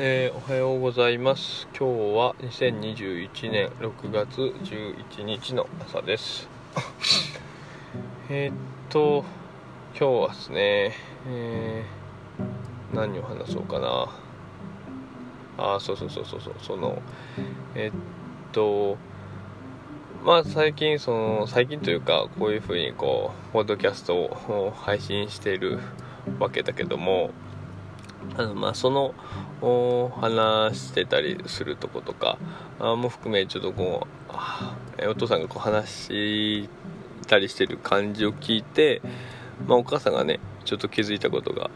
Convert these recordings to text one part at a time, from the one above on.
えー、おはようございます。今日は2021年6月11日の朝です。えっと今日はですね、えー、何を話そうかな。あそうそうそうそうそう。そのえっとまあ最近その最近というかこういうふうにこうポッドキャストを配信しているわけだけどもあのまあその話してたりするとことかも含めちょっとこうお父さんがこう話したりしてる感じを聞いて、まあ、お母さんがねちょっと気づいたことが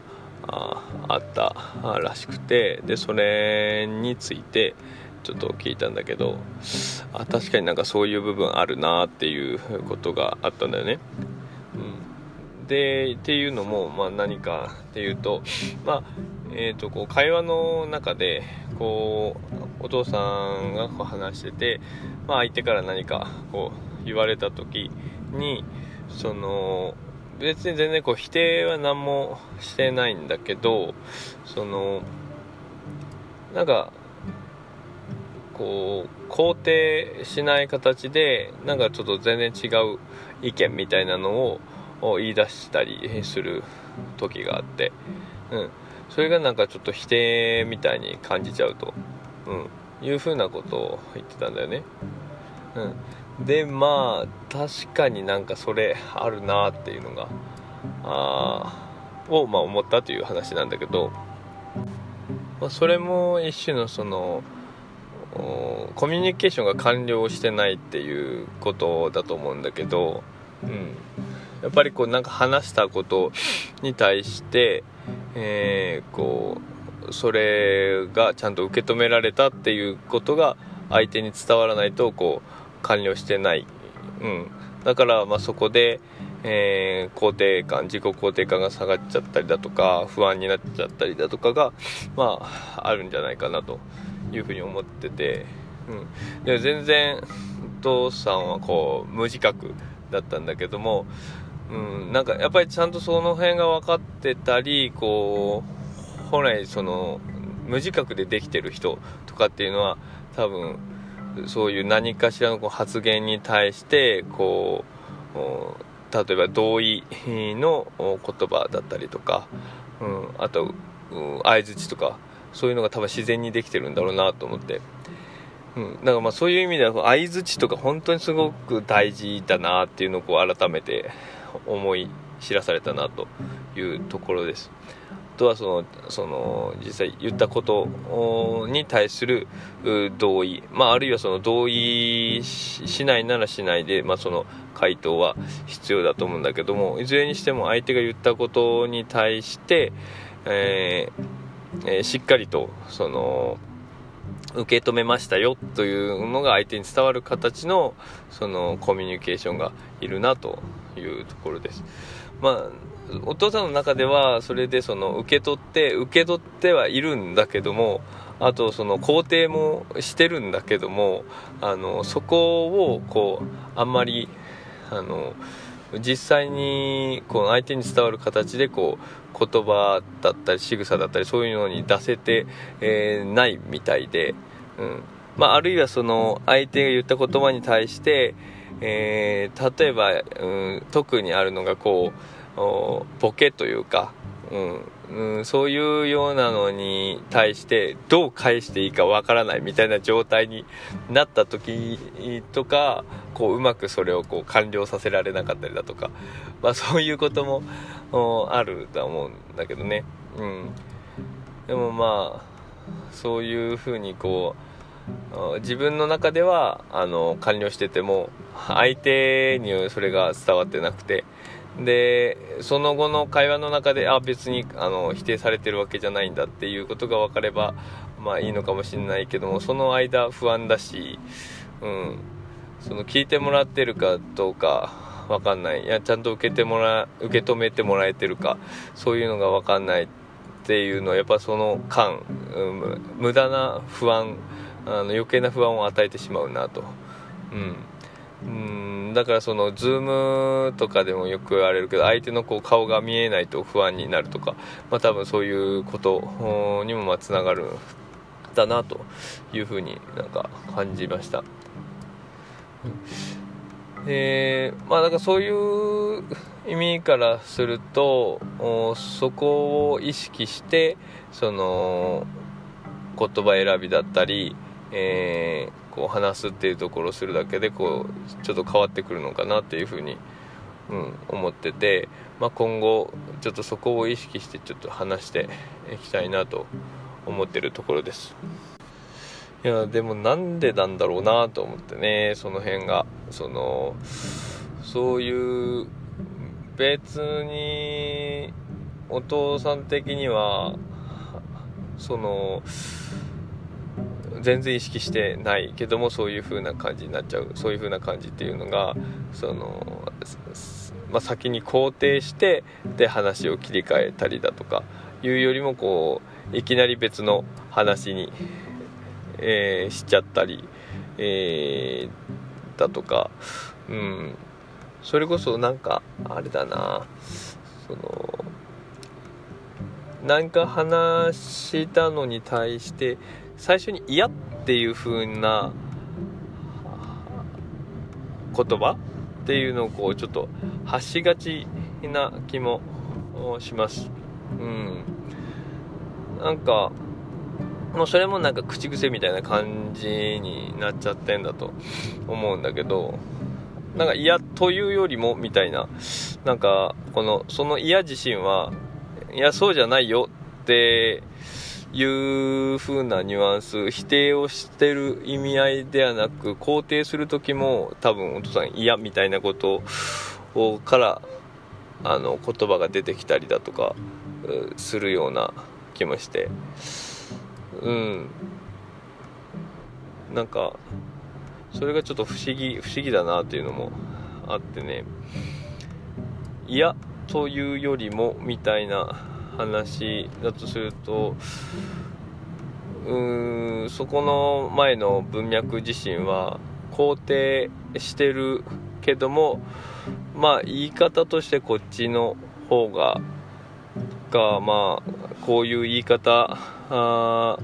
ああったらしくてでそれについてちょっと聞いたんだけどあ確かになんかそういう部分あるなっていうことがあったんだよね。でっていうのも、まあ、何かっていうと、まあえーと、こう会話の中でこうお父さんがこう話してて、まあ、相手から何かこう言われた時にその別に全然こう否定は何もしてないんだけどそのなんかこう肯定しない形でなんかちょっと全然違う意見みたいなのをを言い出したりする時があって、うん、それがなんかちょっと否定みたいに感じちゃうと、うん、いうふうなことを言ってたんだよね。うん、でまあ確かになんかそれあるなっていうのがあを、まあ、思ったという話なんだけど、まあ、それも一種のそのコミュニケーションが完了してないっていうことだと思うんだけど、うん、やっぱりこうなんか話したことに対してえー、こうそれがちゃんと受け止められたっていうことが相手に伝わらないとこう完了してない、うん、だからまそこで、えー、肯定感自己肯定感が下がっちゃったりだとか不安になっちゃったりだとかが、まあ、あるんじゃないかなというふうに思ってて、うん、で全然お父さんはこう無自覚だったんだけどもうん、なんかやっぱりちゃんとその辺が分かってたりこう本来その無自覚でできてる人とかっていうのは多分そういう何かしらのこう発言に対してこう例えば同意の言葉だったりとか、うん、あと相づちとかそういうのが多分自然にできてるんだろうなと思って。うん、だからまあそういう意味では相づちとか本当にすごく大事だなっていうのをこう改めて思い知らされたなというところです。あとはそのその実際言ったことに対する同意、まあ、あるいはその同意しないならしないで、まあ、その回答は必要だと思うんだけどもいずれにしても相手が言ったことに対して、えーえー、しっかりとその受け止めましたよというのが相手に伝わる形のそのコミュニケーションがいるなというところです。まあお父さんの中ではそれでその受け取って受け取ってはいるんだけどもあとその肯定もしてるんだけどもあのそこをこうあんまりあの実際にこう相手に伝わる形でこう言葉だったり仕草だったりそういうのに出せて、えー、ないみたいで、うん。まあ、あるいはその相手が言った言葉に対して、えー、例えば、うん、特にあるのがこうボケというか、うん。うん、そういうようなのに対してどう返していいかわからないみたいな状態になった時とかこううまくそれをこう完了させられなかったりだとか、まあ、そういうこともあると思うんだけどね、うん、でもまあそういうふうにこう自分の中ではあの完了してても相手にそれが伝わってなくてでその後の会話の中であ別にあの否定されてるわけじゃないんだっていうことが分かればまあいいのかもしれないけどもその間不安だし、うん、その聞いてもらってるかどうか分かんない。いやちゃんと受けてもら受け止めてもらえてるかそういうのが分かんないっていうのはやっぱその間、うん、無駄な不安あの余計な不安を与えてしまうなと。うん。うんだからそのズームとかでもよく言われるけど相手のこう顔が見えないと不安になるとか、まあ、多分そういうことにもまあつながるだなというふうになんか感じました。えー、まあだからそういう意味からするとそこを意識してその言葉選びだったり、えー、こう話すっていうところをするだけでこうちょっと変わってくるのかなっていうふうに、うん、思ってて、まあ、今後ちょっとそこを意識してちょっと話していきたいなと思ってるところです。いやでもなんでなんだろうなと思ってねその辺がそのそういう別にお父さん的にはその全然意識してないけどもそういう風な感じになっちゃうそういう風な感じっていうのがその、まあ、先に肯定してで話を切り替えたりだとかいうよりもこういきなり別の話にえー、しちゃったり、えー、だとか、うん、それこそなんかあれだなそのなんか話したのに対して最初に嫌っていう風な言葉っていうのをこうちょっと発しがちな気もします。うん。なんかもうそれもなんか口癖みたいな感じになっちゃってんだと思うんだけどなんか嫌というよりもみたいななんかこのその嫌自身はいやそうじゃないよっていう風なニュアンス否定をしてる意味合いではなく肯定する時も多分お父さん嫌みたいなことをからあの言葉が出てきたりだとかするような気もして。うんなんかそれがちょっと不思議不思議だなっていうのもあってね嫌というよりもみたいな話だとするとうーんそこの前の文脈自身は肯定してるけどもまあ言い方としてこっちの方ががまあこういう言い方あ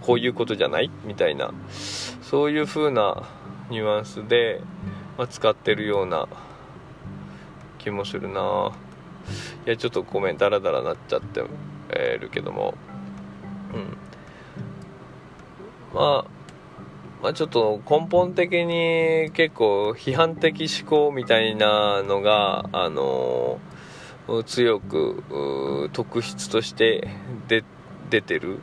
こういうことじゃない？みたいなそういう風なニュアンスで、まあ、使ってるような気もするな。いやちょっとごめんダラダラなっちゃってるけども。うん。まあまあ、ちょっと根本的に結構批判的思考みたいなのが、あの、強く特質として出出てる。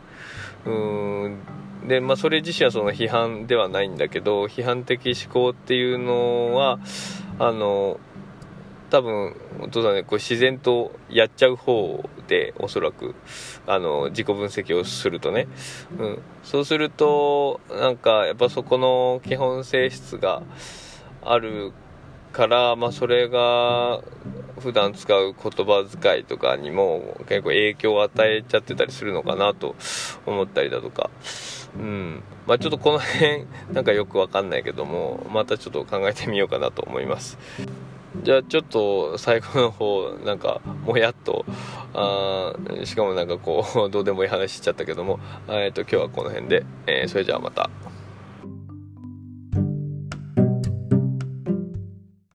うん。でまあ、それ自身はその批判ではないんだけど批判的思考っていうのはあの多分お父さんね。こう自然とやっちゃう方でおそらく。あの自己分析をするとね、うん、そうするとなんかやっぱそこの基本性質があるから、まあ、それが普段使う言葉遣いとかにも結構影響を与えちゃってたりするのかなと思ったりだとか、うん。まあ、ちょっとこの辺なんかよくわかんないけどもまたちょっと考えてみようかなと思います。じゃあちょっと最後の方なんかもやっとあしかもなんかこうどうでもいい話しちゃったけども、えー、と今日はこの辺で、えー、それじゃあまた。